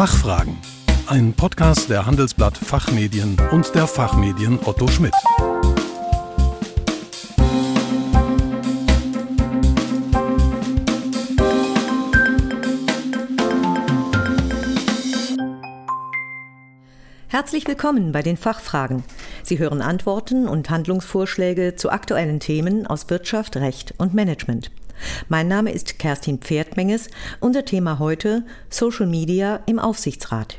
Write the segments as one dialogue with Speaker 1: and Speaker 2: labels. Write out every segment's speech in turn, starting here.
Speaker 1: Fachfragen. Ein Podcast der Handelsblatt Fachmedien und der Fachmedien Otto Schmidt.
Speaker 2: Herzlich willkommen bei den Fachfragen. Sie hören Antworten und Handlungsvorschläge zu aktuellen Themen aus Wirtschaft, Recht und Management. Mein Name ist Kerstin Pferdmenges. Unser Thema heute Social Media im Aufsichtsrat.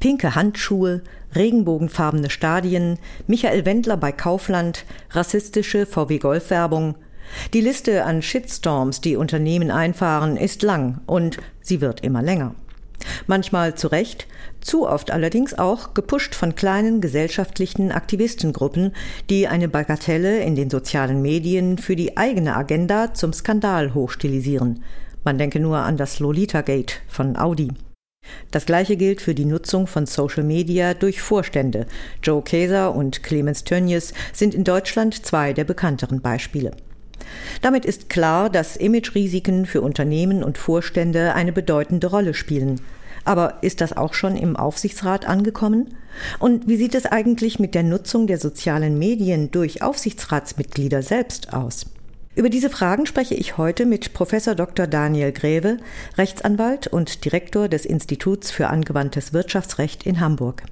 Speaker 2: Pinke Handschuhe, regenbogenfarbene Stadien, Michael Wendler bei Kaufland, rassistische VW Golf-Werbung. Die Liste an Shitstorms, die Unternehmen einfahren, ist lang und sie wird immer länger. Manchmal zu Recht, zu oft allerdings auch gepusht von kleinen gesellschaftlichen Aktivistengruppen, die eine Bagatelle in den sozialen Medien für die eigene Agenda zum Skandal hochstilisieren. Man denke nur an das Lolita-Gate von Audi. Das gleiche gilt für die Nutzung von Social Media durch Vorstände. Joe Kaeser und Clemens Tönnies sind in Deutschland zwei der bekannteren Beispiele. Damit ist klar, dass Imagerisiken für Unternehmen und Vorstände eine bedeutende Rolle spielen. Aber ist das auch schon im Aufsichtsrat angekommen? Und wie sieht es eigentlich mit der Nutzung der sozialen Medien durch Aufsichtsratsmitglieder selbst aus? Über diese Fragen spreche ich heute mit Professor Dr. Daniel Greve, Rechtsanwalt und Direktor des Instituts für angewandtes Wirtschaftsrecht in Hamburg.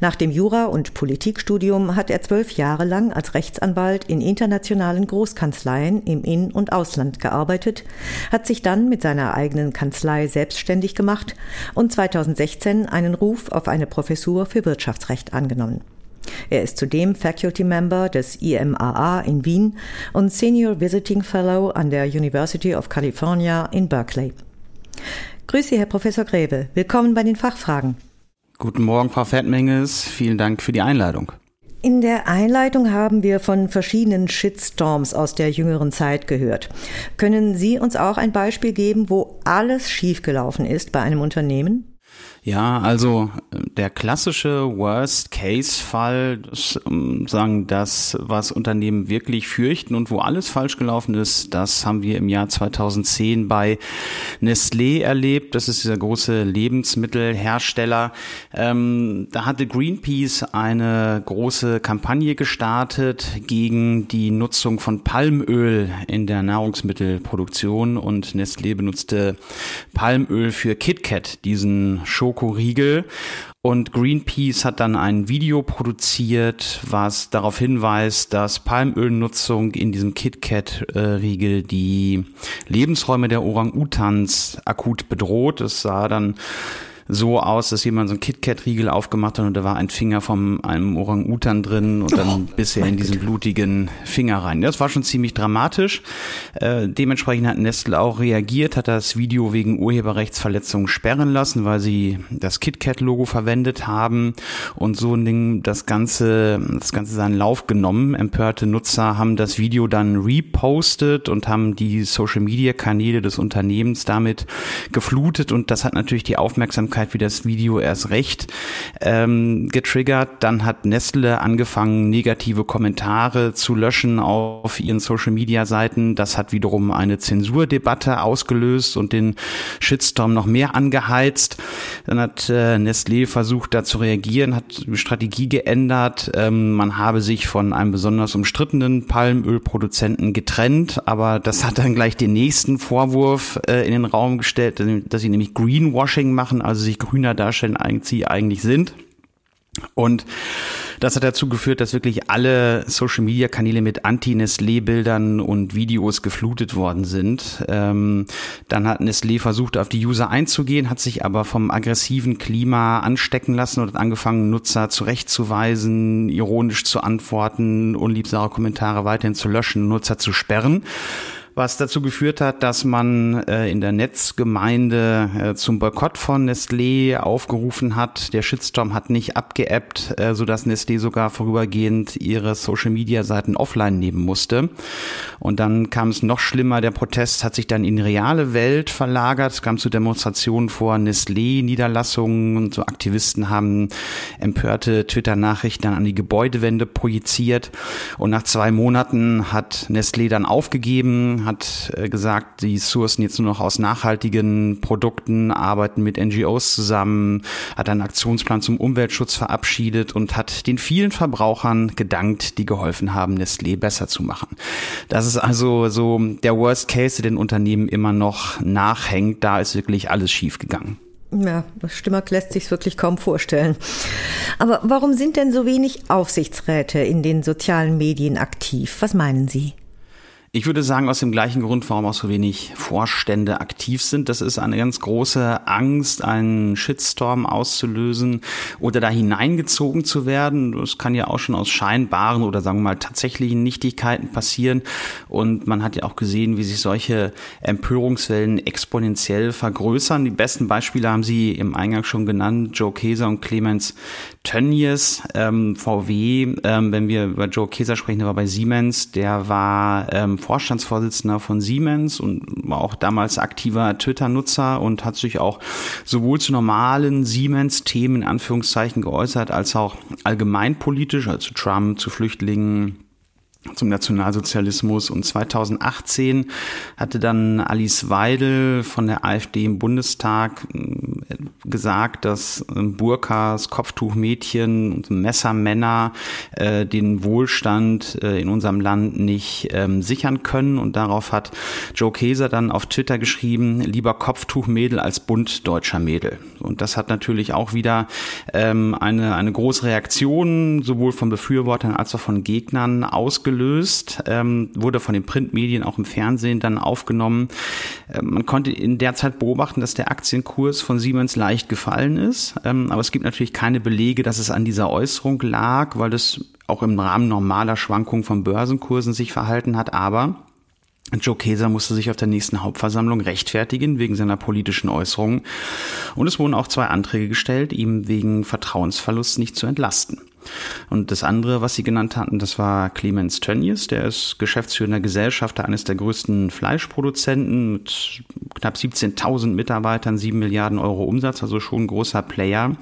Speaker 2: Nach dem Jura- und Politikstudium hat er zwölf Jahre lang als Rechtsanwalt in internationalen Großkanzleien im In- und Ausland gearbeitet, hat sich dann mit seiner eigenen Kanzlei selbstständig gemacht und 2016 einen Ruf auf eine Professur für Wirtschaftsrecht angenommen. Er ist zudem Faculty Member des IMAA in Wien und Senior Visiting Fellow an der University of California in Berkeley. Grüße, Herr Professor Greve. Willkommen bei den Fachfragen.
Speaker 3: Guten Morgen, Frau Fettmenges. Vielen Dank für die Einladung.
Speaker 2: In der Einleitung haben wir von verschiedenen Shitstorms aus der jüngeren Zeit gehört. Können Sie uns auch ein Beispiel geben, wo alles schiefgelaufen ist bei einem Unternehmen?
Speaker 3: Ja, also der klassische Worst-Case-Fall, sagen das, was Unternehmen wirklich fürchten und wo alles falsch gelaufen ist, das haben wir im Jahr 2010 bei Nestlé erlebt. Das ist dieser große Lebensmittelhersteller. Ähm, da hatte Greenpeace eine große Kampagne gestartet gegen die Nutzung von Palmöl in der Nahrungsmittelproduktion und Nestlé benutzte Palmöl für KitKat, diesen Schoko Schokoriegel. Und Greenpeace hat dann ein Video produziert, was darauf hinweist, dass Palmölnutzung in diesem KitKat-Riegel die Lebensräume der Orang-Utans akut bedroht. Es sah dann so aus, dass jemand so einen KitKat-Riegel aufgemacht hat und da war ein Finger von einem Orang-Utan drin und dann oh, bis er in diesen Gott. blutigen Finger rein. Das war schon ziemlich dramatisch. Äh, dementsprechend hat Nestle auch reagiert, hat das Video wegen Urheberrechtsverletzungen sperren lassen, weil sie das KitKat-Logo verwendet haben und so ein Ding das Ganze, das Ganze seinen Lauf genommen. Empörte Nutzer haben das Video dann repostet und haben die Social-Media-Kanäle des Unternehmens damit geflutet und das hat natürlich die Aufmerksamkeit Aufmerksamkeit wie das Video erst recht ähm, getriggert. Dann hat Nestle angefangen, negative Kommentare zu löschen auf ihren Social-Media-Seiten. Das hat wiederum eine Zensurdebatte ausgelöst und den Shitstorm noch mehr angeheizt. Dann hat äh, Nestlé versucht, da zu reagieren, hat Strategie geändert. Ähm, man habe sich von einem besonders umstrittenen Palmölproduzenten getrennt, aber das hat dann gleich den nächsten Vorwurf äh, in den Raum gestellt, dass sie nämlich Greenwashing machen, also sich grüner darstellen, als sie eigentlich sind. Und das hat dazu geführt, dass wirklich alle Social Media Kanäle mit Anti-Nestlé-Bildern und Videos geflutet worden sind. Ähm, dann hat Nestlé versucht, auf die User einzugehen, hat sich aber vom aggressiven Klima anstecken lassen und hat angefangen, Nutzer zurechtzuweisen, ironisch zu antworten, unliebsame Kommentare weiterhin zu löschen, Nutzer zu sperren was dazu geführt hat, dass man äh, in der Netzgemeinde äh, zum Boykott von Nestlé aufgerufen hat. Der Shitstorm hat nicht abgeebbt, äh, sodass Nestlé sogar vorübergehend ihre Social-Media-Seiten offline nehmen musste. Und dann kam es noch schlimmer. Der Protest hat sich dann in die reale Welt verlagert. Es kam zu Demonstrationen vor Nestlé-Niederlassungen und so Aktivisten haben empörte Twitter-Nachrichten an die Gebäudewände projiziert. Und nach zwei Monaten hat Nestlé dann aufgegeben, hat äh, gesagt, die sourcen jetzt nur noch aus nachhaltigen Produkten, arbeiten mit NGOs zusammen, hat einen Aktionsplan zum Umweltschutz verabschiedet und hat den vielen Verbrauchern gedankt, die geholfen haben, Nestlé besser zu machen. Das ist also so der Worst Case, der den Unternehmen immer noch nachhängt. Da ist wirklich alles schief gegangen.
Speaker 2: Ja, das Stimmak lässt sich wirklich kaum vorstellen. Aber warum sind denn so wenig Aufsichtsräte in den sozialen Medien aktiv? Was meinen Sie?
Speaker 3: Ich würde sagen, aus dem gleichen Grund, warum auch so wenig Vorstände aktiv sind. Das ist eine ganz große Angst, einen Shitstorm auszulösen oder da hineingezogen zu werden. Das kann ja auch schon aus scheinbaren oder sagen wir mal tatsächlichen Nichtigkeiten passieren. Und man hat ja auch gesehen, wie sich solche Empörungswellen exponentiell vergrößern. Die besten Beispiele haben Sie im Eingang schon genannt. Joe Keser und Clemens Tönnies, ähm, VW. Ähm, wenn wir über Joe Keser sprechen, der war bei Siemens. Der war ähm, Vorstandsvorsitzender von Siemens und war auch damals aktiver Twitter-Nutzer und hat sich auch sowohl zu normalen Siemens-Themen in Anführungszeichen geäußert, als auch allgemeinpolitisch, also zu Trump, zu Flüchtlingen, zum Nationalsozialismus. Und 2018 hatte dann Alice Weidel von der AfD im Bundestag äh, gesagt, dass äh, Burkas, Kopftuchmädchen und Messermänner äh, den Wohlstand äh, in unserem Land nicht ähm, sichern können. Und darauf hat Joe Keser dann auf Twitter geschrieben, lieber Kopftuchmädel als Bund deutscher Mädel. Und das hat natürlich auch wieder ähm, eine, eine große Reaktion sowohl von Befürwortern als auch von Gegnern ausgelöst ausgelöst, ähm, wurde von den Printmedien auch im Fernsehen dann aufgenommen. Ähm, man konnte in der Zeit beobachten, dass der Aktienkurs von Siemens leicht gefallen ist, ähm, aber es gibt natürlich keine Belege, dass es an dieser Äußerung lag, weil das auch im Rahmen normaler Schwankungen von Börsenkursen sich verhalten hat, aber Joe Keser musste sich auf der nächsten Hauptversammlung rechtfertigen wegen seiner politischen Äußerungen. Und es wurden auch zwei Anträge gestellt, ihm wegen Vertrauensverlust nicht zu entlasten. Und das andere, was Sie genannt hatten, das war Clemens Tönnies, der ist geschäftsführender Gesellschafter eines der größten Fleischproduzenten mit knapp 17.000 Mitarbeitern, 7 Milliarden Euro Umsatz, also schon ein großer Player.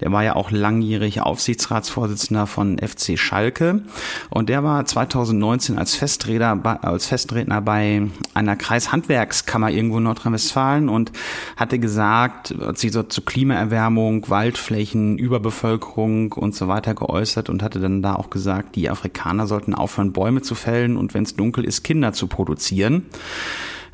Speaker 3: Der war ja auch langjährig Aufsichtsratsvorsitzender von FC Schalke und der war 2019 als Festredner, als Festredner bei einer Kreishandwerkskammer irgendwo in Nordrhein-Westfalen und hatte gesagt, sie so zu Klimaerwärmung, Waldflächen, Überbevölkerung und so weiter geäußert und hatte dann da auch gesagt, die Afrikaner sollten aufhören, Bäume zu fällen und wenn es dunkel ist, Kinder zu produzieren.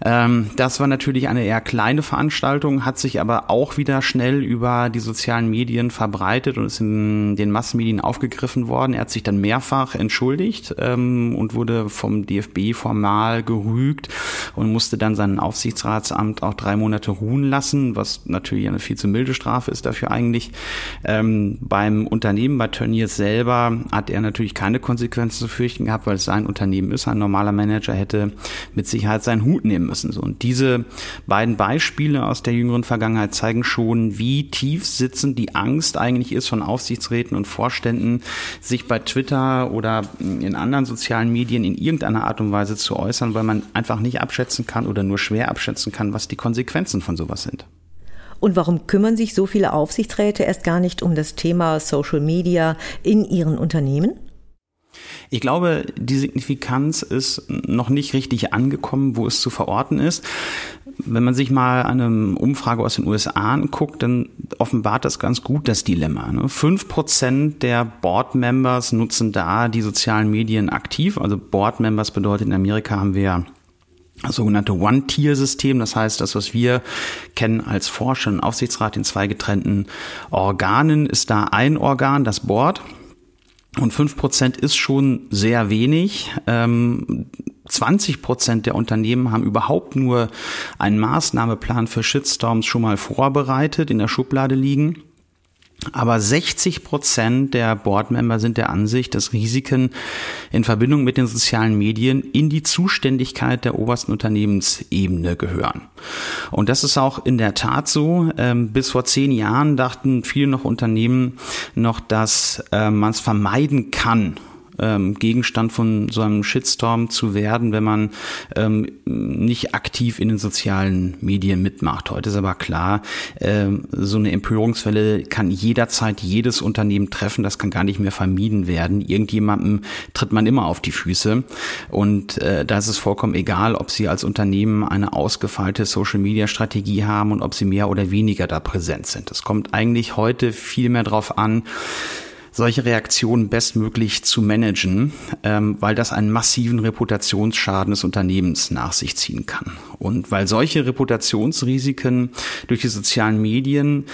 Speaker 3: Ähm, das war natürlich eine eher kleine Veranstaltung, hat sich aber auch wieder schnell über die sozialen Medien verbreitet und ist in den Massenmedien aufgegriffen worden. Er hat sich dann mehrfach entschuldigt ähm, und wurde vom DFB formal gerügt und musste dann sein Aufsichtsratsamt auch drei Monate ruhen lassen, was natürlich eine viel zu milde Strafe ist dafür eigentlich. Ähm, beim Unternehmen, bei Tönnies selber, hat er natürlich keine Konsequenzen zu fürchten gehabt, weil es sein Unternehmen ist. Ein normaler Manager hätte mit Sicherheit seinen Hut nehmen müssen. So, und diese beiden Beispiele aus der jüngeren Vergangenheit zeigen schon, wie tief sitzend die Angst eigentlich ist von Aufsichtsräten und Vorständen, sich bei Twitter oder in anderen sozialen Medien in irgendeiner Art und Weise zu äußern, weil man einfach nicht abschätzen kann oder nur schwer abschätzen kann, was die Konsequenzen von sowas sind.
Speaker 2: Und warum kümmern sich so viele Aufsichtsräte erst gar nicht um das Thema Social Media in ihren Unternehmen?
Speaker 3: Ich glaube, die Signifikanz ist noch nicht richtig angekommen, wo es zu verorten ist. Wenn man sich mal eine Umfrage aus den USA anguckt, dann offenbart das ganz gut das Dilemma. Ne? Fünf Prozent der Board-Members nutzen da die sozialen Medien aktiv. Also Board-Members bedeutet in Amerika haben wir das sogenannte One-Tier-System, das heißt, das, was wir kennen als Forscher und Aufsichtsrat in zwei getrennten Organen, ist da ein Organ, das Board, und fünf Prozent ist schon sehr wenig. 20 ähm, Prozent der Unternehmen haben überhaupt nur einen Maßnahmeplan für Shitstorms schon mal vorbereitet, in der Schublade liegen. Aber 60 Prozent der Boardmember sind der Ansicht, dass Risiken in Verbindung mit den sozialen Medien in die Zuständigkeit der obersten Unternehmensebene gehören. Und das ist auch in der Tat so. Ähm, bis vor zehn Jahren dachten viele noch Unternehmen noch, dass äh, man es vermeiden kann, ähm, Gegenstand von so einem Shitstorm zu werden, wenn man ähm, nicht aktiv in den sozialen Medien mitmacht. Heute ist aber klar, ähm, so eine Empörungswelle kann jederzeit jedes Unternehmen treffen. Das kann gar nicht mehr vermieden werden. Irgendjemandem tritt man immer auf die Füße. Und äh, da ist es vollkommen egal, ob Sie als Unternehmen eine ausgefeilte Social-Media-Strategie haben und ob Sie mehr oder weniger da präsent sind. Es kommt eigentlich heute viel mehr darauf an, solche Reaktionen bestmöglich zu managen, ähm, weil das einen massiven Reputationsschaden des Unternehmens nach sich ziehen kann. Und weil solche Reputationsrisiken durch die sozialen Medien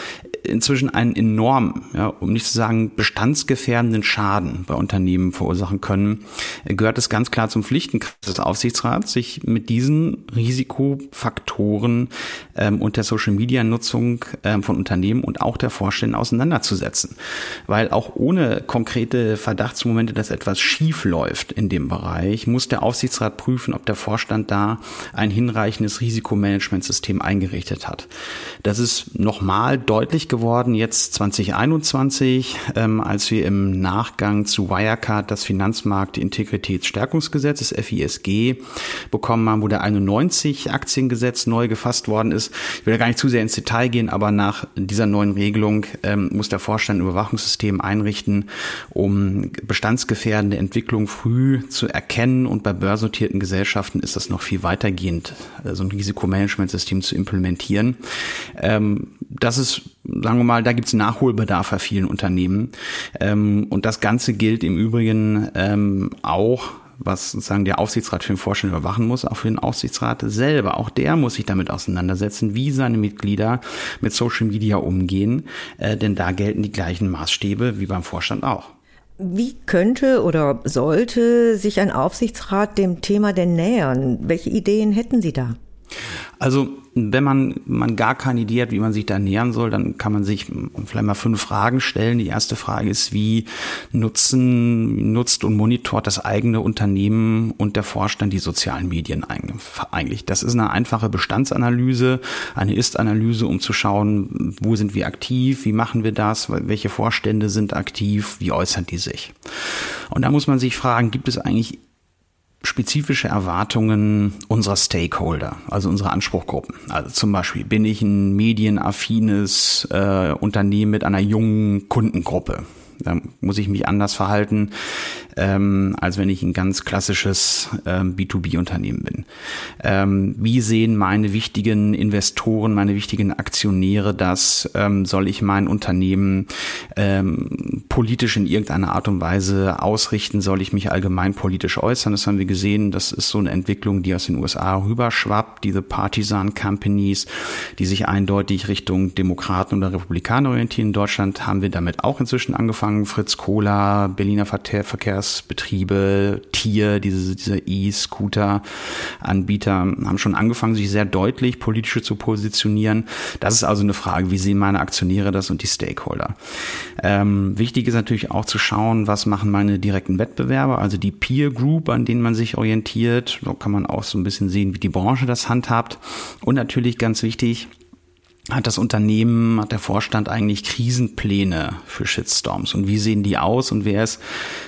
Speaker 3: inzwischen einen enormen, ja, um nicht zu sagen bestandsgefährdenden Schaden bei Unternehmen verursachen können, gehört es ganz klar zum Pflichtenkreis des Aufsichtsrats, sich mit diesen Risikofaktoren ähm, und der Social-Media-Nutzung ähm, von Unternehmen und auch der Vorstände auseinanderzusetzen. Weil auch ohne konkrete Verdachtsmomente, dass etwas schief läuft in dem Bereich, muss der Aufsichtsrat prüfen, ob der Vorstand da ein hinreichendes Risikomanagementsystem eingerichtet hat. Das ist nochmal deutlich geworden jetzt 2021, ähm, als wir im Nachgang zu Wirecard das Finanzmarkt-Integritätsstärkungsgesetz, das FISG, bekommen haben, wo der 91 Aktiengesetz neu gefasst worden ist. Ich will da gar nicht zu sehr ins Detail gehen, aber nach dieser neuen Regelung ähm, muss der Vorstand ein Überwachungssystem einrichten, um bestandsgefährdende Entwicklungen früh zu erkennen und bei börsennotierten Gesellschaften ist das noch viel weitergehend, äh, so ein Risikomanagementsystem zu implementieren. Ähm, das ist sagen wir mal, da gibt es Nachholbedarf bei vielen Unternehmen. Ähm, und das Ganze gilt im Übrigen ähm, auch was sozusagen der Aufsichtsrat für den Vorstand überwachen muss, auch für den Aufsichtsrat selber. Auch der muss sich damit auseinandersetzen, wie seine Mitglieder mit Social Media umgehen, äh, denn da gelten die gleichen Maßstäbe wie beim Vorstand auch.
Speaker 2: Wie könnte oder sollte sich ein Aufsichtsrat dem Thema denn nähern? Welche Ideen hätten Sie da?
Speaker 3: Also wenn man, man gar keine Idee hat, wie man sich da nähern soll, dann kann man sich vielleicht mal fünf Fragen stellen. Die erste Frage ist, wie nutzen, nutzt und monitort das eigene Unternehmen und der Vorstand die sozialen Medien eigentlich? Das ist eine einfache Bestandsanalyse, eine Ist-Analyse, um zu schauen, wo sind wir aktiv, wie machen wir das, welche Vorstände sind aktiv, wie äußern die sich? Und da muss man sich fragen, gibt es eigentlich spezifische Erwartungen unserer Stakeholder, also unserer Anspruchgruppen. Also zum Beispiel bin ich ein medienaffines äh, Unternehmen mit einer jungen Kundengruppe. Da muss ich mich anders verhalten, ähm, als wenn ich ein ganz klassisches ähm, B2B-Unternehmen bin. Ähm, wie sehen meine wichtigen Investoren, meine wichtigen Aktionäre das? Ähm, soll ich mein Unternehmen ähm, politisch in irgendeiner Art und Weise ausrichten? Soll ich mich allgemein politisch äußern? Das haben wir gesehen. Das ist so eine Entwicklung, die aus den USA rüberschwappt. Diese Partisan Companies, die sich eindeutig Richtung Demokraten oder Republikaner orientieren. In Deutschland haben wir damit auch inzwischen angefangen. Fritz Kohler, Berliner Verkehrs Verkehrsbetriebe, Tier, diese, diese E-Scooter-Anbieter haben schon angefangen, sich sehr deutlich politisch zu positionieren. Das ist also eine Frage, wie sehen meine Aktionäre das und die Stakeholder? Ähm, wichtig ist natürlich auch zu schauen, was machen meine direkten Wettbewerber, also die Peer Group, an denen man sich orientiert. So kann man auch so ein bisschen sehen, wie die Branche das handhabt. Und natürlich ganz wichtig, hat das Unternehmen, hat der Vorstand eigentlich Krisenpläne für Shitstorms und wie sehen die aus und wer ist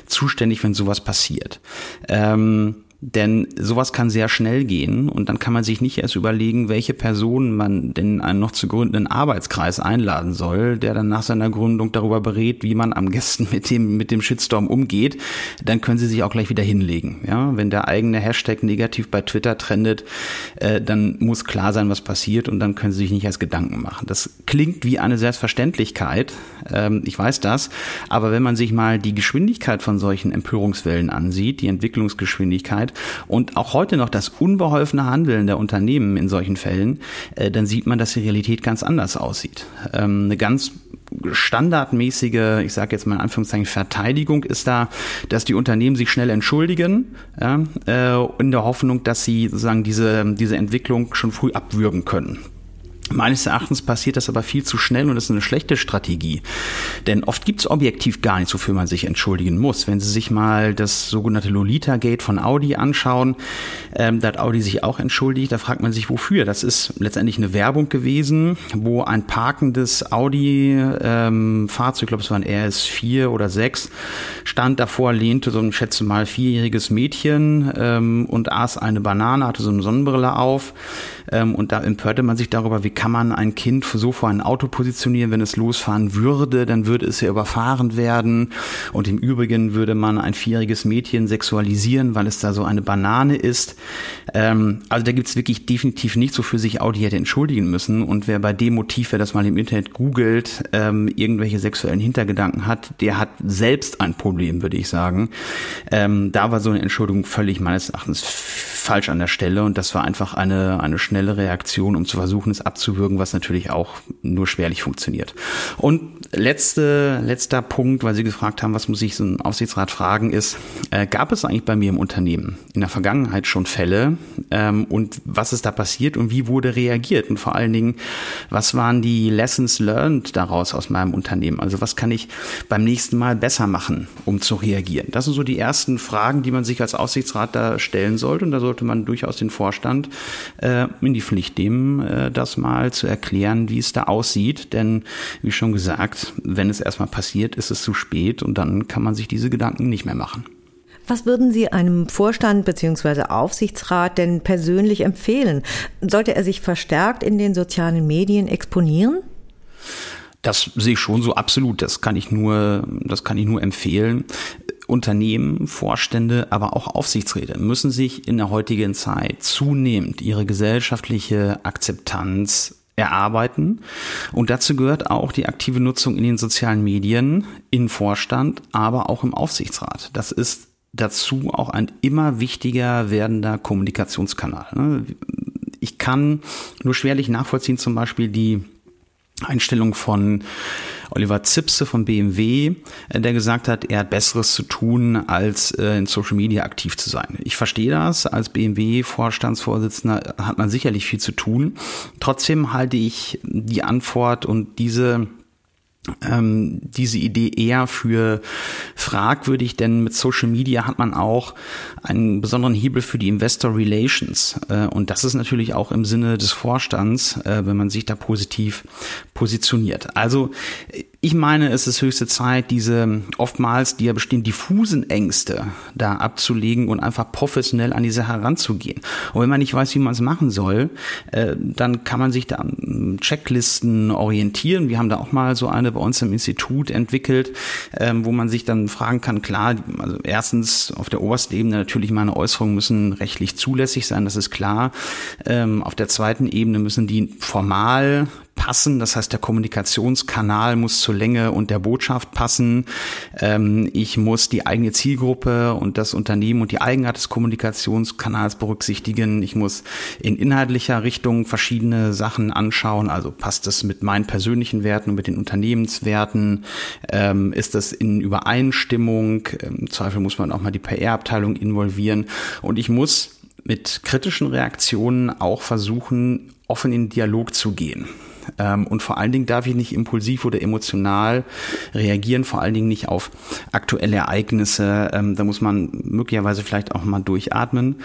Speaker 3: zuständig, wenn sowas passiert? Ähm, denn sowas kann sehr schnell gehen und dann kann man sich nicht erst überlegen, welche Personen man denn einen noch zu gründenden Arbeitskreis einladen soll, der dann nach seiner Gründung darüber berät, wie man am Gästen mit dem, mit dem Shitstorm umgeht. Dann können sie sich auch gleich wieder hinlegen. Ja, wenn der eigene Hashtag negativ bei Twitter trendet, äh, dann muss klar sein, was passiert und dann können sie sich nicht erst Gedanken machen. Das klingt wie eine Selbstverständlichkeit. Ähm, ich weiß das. Aber wenn man sich mal die Geschwindigkeit von solchen Empörungswellen ansieht, die Entwicklungsgeschwindigkeit, Vergangenheit und auch heute noch das unbeholfene Handeln der Unternehmen in solchen Fällen, äh, dann sieht man, dass die Realität ganz anders aussieht. Ähm, eine ganz standardmäßige, ich sage jetzt mal in Anführungszeichen, Verteidigung ist da, dass die Unternehmen sich schnell entschuldigen, ja, äh, in der Hoffnung, dass sie sozusagen diese, diese Entwicklung schon früh abwürgen können. Meines Erachtens passiert das aber viel zu schnell und ist eine schlechte Strategie. Denn oft gibt es objektiv gar nichts, wofür man sich entschuldigen muss. Wenn Sie sich mal das sogenannte Lolita-Gate von Audi anschauen, ähm, da hat Audi sich auch entschuldigt, da fragt man sich, wofür. Das ist letztendlich eine Werbung gewesen, wo ein parkendes Audi-Fahrzeug, ähm, ich glaube es war ein RS4 oder 6, stand davor, lehnte so ein, schätze mal, vierjähriges Mädchen ähm, und aß eine Banane, hatte so eine Sonnenbrille auf ähm, und da empörte man sich darüber, wie kann man ein Kind so vor ein Auto positionieren, wenn es losfahren würde, dann würde es ja überfahren werden. Und im Übrigen würde man ein vierjähriges Mädchen sexualisieren, weil es da so eine Banane ist. Ähm, also da gibt es wirklich definitiv nichts, wofür sich Audi hätte entschuldigen müssen. Und wer bei dem Motiv, wer das mal im Internet googelt, ähm, irgendwelche sexuellen Hintergedanken hat, der hat selbst ein Problem, würde ich sagen. Ähm, da war so eine Entschuldigung völlig meines Erachtens falsch an der Stelle und das war einfach eine, eine schnelle Reaktion, um zu versuchen, es abzuwürgen, was natürlich auch nur schwerlich funktioniert. Und letzte, letzter Punkt, weil Sie gefragt haben, was muss ich so ein Aufsichtsrat fragen, ist, äh, gab es eigentlich bei mir im Unternehmen in der Vergangenheit schon Fälle ähm, und was ist da passiert und wie wurde reagiert und vor allen Dingen, was waren die Lessons learned daraus aus meinem Unternehmen? Also was kann ich beim nächsten Mal besser machen, um zu reagieren? Das sind so die ersten Fragen, die man sich als Aufsichtsrat da stellen sollte und da sollte sollte man durchaus den Vorstand äh, in die Pflicht nehmen, äh, das mal zu erklären, wie es da aussieht. Denn wie schon gesagt, wenn es erstmal passiert, ist es zu spät und dann kann man sich diese Gedanken nicht mehr machen.
Speaker 2: Was würden Sie einem Vorstand bzw. Aufsichtsrat denn persönlich empfehlen? Sollte er sich verstärkt in den sozialen Medien exponieren?
Speaker 3: Das sehe ich schon so absolut. Das kann ich nur, das kann ich nur empfehlen. Unternehmen, Vorstände, aber auch Aufsichtsräte müssen sich in der heutigen Zeit zunehmend ihre gesellschaftliche Akzeptanz erarbeiten. Und dazu gehört auch die aktive Nutzung in den sozialen Medien, in Vorstand, aber auch im Aufsichtsrat. Das ist dazu auch ein immer wichtiger werdender Kommunikationskanal. Ich kann nur schwerlich nachvollziehen, zum Beispiel die Einstellung von Oliver Zipse von BMW, äh, der gesagt hat, er hat Besseres zu tun, als äh, in Social Media aktiv zu sein. Ich verstehe das. Als BMW-Vorstandsvorsitzender hat man sicherlich viel zu tun. Trotzdem halte ich die Antwort und diese ähm, diese Idee eher für fragwürdig, denn mit Social Media hat man auch einen besonderen Hebel für die Investor Relations. Äh, und das ist natürlich auch im Sinne des Vorstands, äh, wenn man sich da positiv positioniert. Also ich meine, es ist höchste Zeit, diese oftmals, die ja bestehen, diffusen Ängste da abzulegen und einfach professionell an diese heranzugehen. Und wenn man nicht weiß, wie man es machen soll, äh, dann kann man sich da an Checklisten orientieren. Wir haben da auch mal so eine bei uns im Institut entwickelt, ähm, wo man sich dann fragen kann, klar, also erstens auf der obersten Ebene natürlich meine Äußerungen müssen rechtlich zulässig sein, das ist klar. Ähm, auf der zweiten Ebene müssen die formal passen. Das heißt, der Kommunikationskanal muss zur Länge und der Botschaft passen. Ähm, ich muss die eigene Zielgruppe und das Unternehmen und die Eigenart des Kommunikationskanals berücksichtigen. Ich muss in inhaltlicher Richtung verschiedene Sachen anschauen. Also passt das mit meinen persönlichen Werten und mit den Unternehmenswerten? Ähm, ist das in Übereinstimmung? Im Zweifel muss man auch mal die PR-Abteilung involvieren. Und ich muss mit kritischen Reaktionen auch versuchen, offen in Dialog zu gehen. Ähm, und vor allen Dingen darf ich nicht impulsiv oder emotional reagieren, vor allen Dingen nicht auf aktuelle Ereignisse. Ähm, da muss man möglicherweise vielleicht auch mal durchatmen.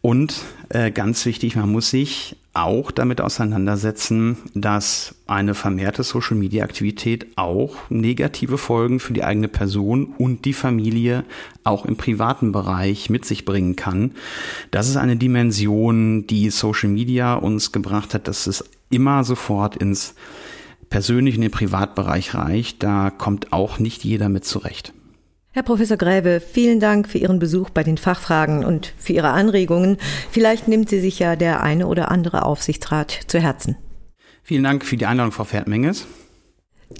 Speaker 3: Und äh, ganz wichtig, man muss sich auch damit auseinandersetzen, dass eine vermehrte Social-Media-Aktivität auch negative Folgen für die eigene Person und die Familie auch im privaten Bereich mit sich bringen kann. Das ist eine Dimension, die Social Media uns gebracht hat, dass es immer sofort ins persönlichen, in den Privatbereich reicht. Da kommt auch nicht jeder mit zurecht.
Speaker 2: Herr Professor Gräbe, vielen Dank für Ihren Besuch bei den Fachfragen und für Ihre Anregungen. Vielleicht nimmt sie sich ja der eine oder andere Aufsichtsrat zu Herzen.
Speaker 3: Vielen Dank für die Einladung, Frau Pferdmenges.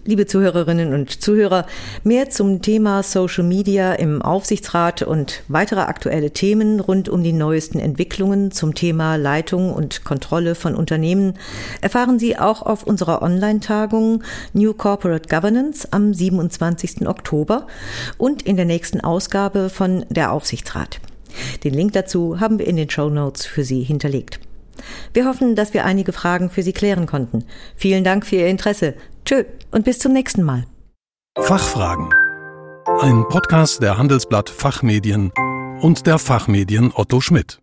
Speaker 2: Liebe Zuhörerinnen und Zuhörer, mehr zum Thema Social Media im Aufsichtsrat und weitere aktuelle Themen rund um die neuesten Entwicklungen zum Thema Leitung und Kontrolle von Unternehmen erfahren Sie auch auf unserer Online-Tagung New Corporate Governance am 27. Oktober und in der nächsten Ausgabe von Der Aufsichtsrat. Den Link dazu haben wir in den Show Notes für Sie hinterlegt. Wir hoffen, dass wir einige Fragen für Sie klären konnten. Vielen Dank für Ihr Interesse. Tschö und bis zum nächsten Mal.
Speaker 1: Fachfragen. Ein Podcast der Handelsblatt Fachmedien und der Fachmedien Otto Schmidt.